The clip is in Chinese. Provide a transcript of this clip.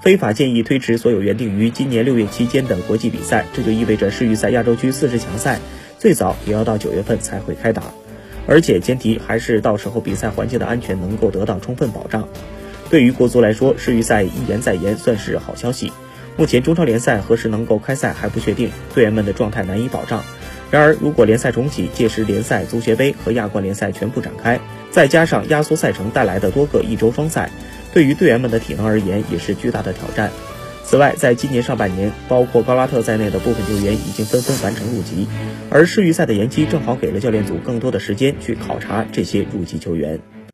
非法建议推迟所有原定于今年六月期间的国际比赛，这就意味着世预赛亚洲区四十强赛最早也要到九月份才会开打，而且前提还是到时候比赛环境的安全能够得到充分保障。对于国足来说，世预赛一延再延算是好消息。目前中超联赛何时能够开赛还不确定，队员们的状态难以保障。然而，如果联赛重启，届时联赛、足协杯和亚冠联赛全部展开，再加上压缩赛程带来的多个一周双赛，对于队员们的体能而言也是巨大的挑战。此外，在今年上半年，包括高拉特在内的部分球员已经纷纷完成入籍，而世预赛的延期正好给了教练组更多的时间去考察这些入籍球员。